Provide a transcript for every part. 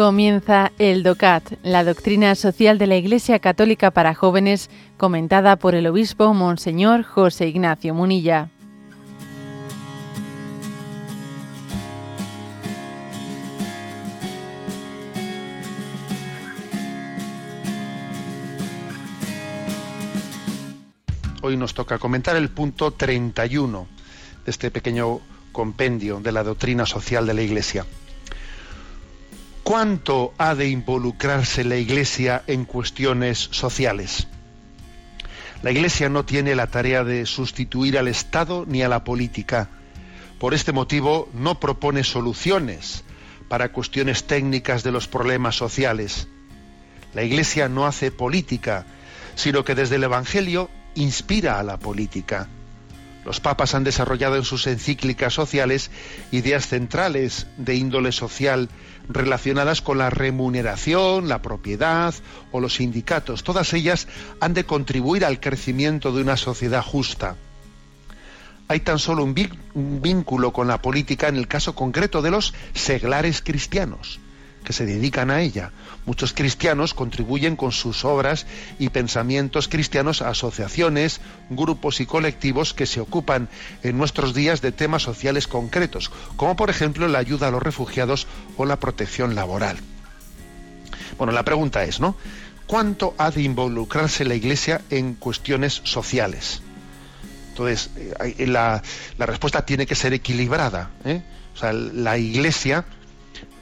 Comienza el DOCAT, la doctrina social de la Iglesia Católica para jóvenes, comentada por el obispo Monseñor José Ignacio Munilla. Hoy nos toca comentar el punto 31 de este pequeño compendio de la doctrina social de la Iglesia. ¿Cuánto ha de involucrarse la Iglesia en cuestiones sociales? La Iglesia no tiene la tarea de sustituir al Estado ni a la política. Por este motivo no propone soluciones para cuestiones técnicas de los problemas sociales. La Iglesia no hace política, sino que desde el Evangelio inspira a la política. Los papas han desarrollado en sus encíclicas sociales ideas centrales de índole social relacionadas con la remuneración, la propiedad o los sindicatos. Todas ellas han de contribuir al crecimiento de una sociedad justa. Hay tan solo un, vínculo con la política en el caso concreto de los seglares cristianos que se dedican a ella. Muchos cristianos contribuyen con sus obras y pensamientos cristianos a asociaciones, grupos y colectivos que se ocupan en nuestros días de temas sociales concretos, como por ejemplo la ayuda a los refugiados o la protección laboral. Bueno, la pregunta es, ¿no? ¿Cuánto ha de involucrarse la Iglesia en cuestiones sociales? Entonces, eh, la, respuesta tiene que ser equilibrada. ¿eh? O sea, la Iglesia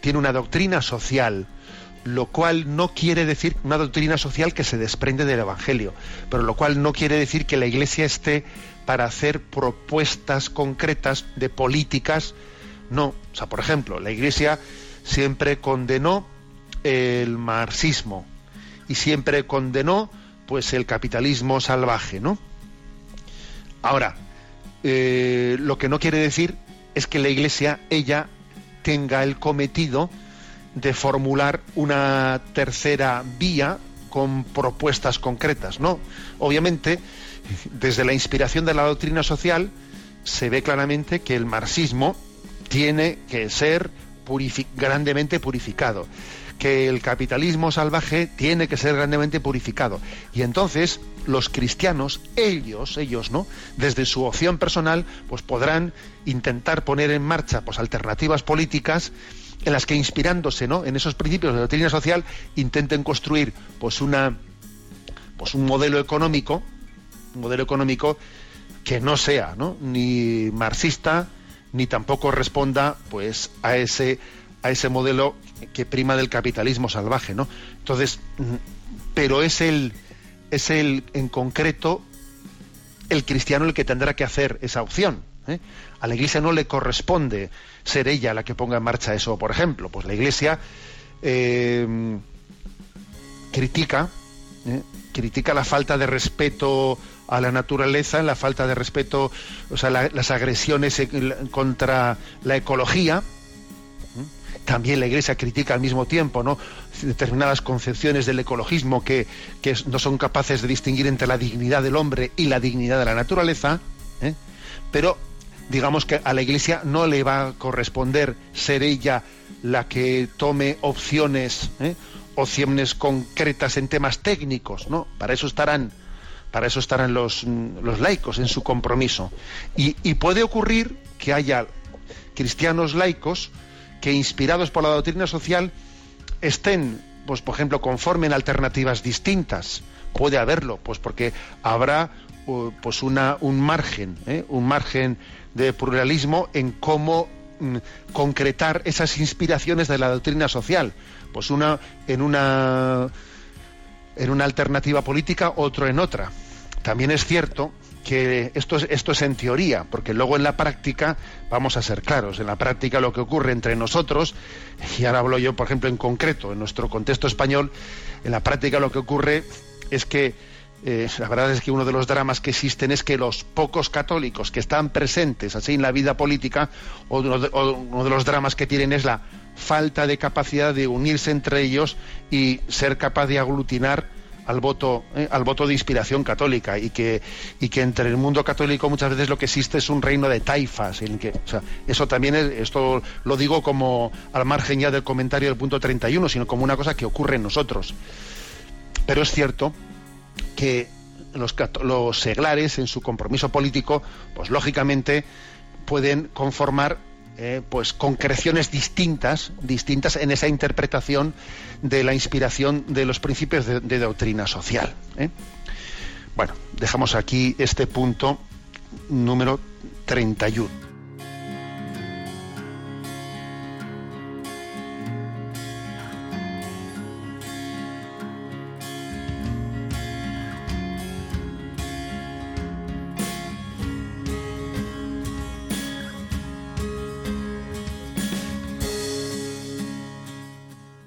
tiene una doctrina social, lo cual no quiere decir una doctrina social que se desprende del Evangelio, pero lo cual no quiere decir que la Iglesia esté para hacer propuestas concretas de políticas. No, o sea, por ejemplo, la Iglesia siempre condenó el marxismo y siempre condenó pues el capitalismo salvaje, ¿no? Ahora, eh, lo que no quiere decir es que la Iglesia, ella, tenga el cometido de formular una tercera vía con propuestas concretas. No, obviamente, desde la inspiración de la doctrina social se ve claramente que el marxismo tiene que ser grandemente purificado, que el capitalismo salvaje tiene que ser grandemente purificado. Y entonces los cristianos, ellos, ellos, ¿no? Desde su opción personal, pues podrán intentar poner en marcha pues alternativas políticas en las que inspirándose ¿no? en esos principios de la doctrina social intenten construir pues una pues un modelo económico un modelo económico que no sea ¿no? ni marxista ni tampoco responda pues a ese a ese modelo que prima del capitalismo salvaje no entonces mm, pero es el es el en concreto el cristiano el que tendrá que hacer esa opción ¿eh? A la Iglesia no le corresponde ser ella la que ponga en marcha eso. Por ejemplo, pues la Iglesia eh, critica, ¿eh? critica la falta de respeto a la naturaleza, la falta de respeto, o sea, las agresiones contra la ecología. También la Iglesia critica al mismo tiempo, ¿no? determinadas concepciones del ecologismo que, que, no son capaces de distinguir entre la dignidad del hombre y la dignidad de la naturaleza, pero digamos que a la Iglesia no le va a corresponder ser ella la que tome opciones, ¿eh? opciones concretas en temas técnicos, ¿no? Para eso estarán, para eso estarán los, los laicos en su compromiso. Y, y puede ocurrir que haya cristianos laicos que inspirados por la doctrina social estén, pues por ejemplo, conformen alternativas distintas. Puede haberlo, pues porque habrá pues una, un margen, ¿eh? un margen de pluralismo en cómo mm, concretar esas inspiraciones de la doctrina social. Pues una en una en una alternativa política, otro en otra. También es cierto que esto es, esto es en teoría, porque luego en la práctica, vamos a ser claros, en la práctica lo que ocurre entre nosotros, y ahora hablo yo, por ejemplo, en concreto, en nuestro contexto español, en la práctica lo que ocurre es que eh, la verdad es que uno de los dramas que existen es que los pocos católicos que están presentes así en la vida política, uno uno de los dramas que tienen es la falta de capacidad de unirse entre ellos y ser capaz de aglutinar al voto eh, al voto de inspiración católica y que y que entre el mundo católico muchas veces lo que existe es un reino de taifas en que eso también es, esto lo digo como al margen ya del comentario del punto 31 sino como una cosa que ocurre en nosotros. Pero es cierto que los seglares en su compromiso político pues lógicamente pueden conformar eh, pues concreciones distintas, distintas en esa interpretación de la inspiración de los principios de, doctrina social. ¿eh? Bueno, dejamos aquí este punto número 31.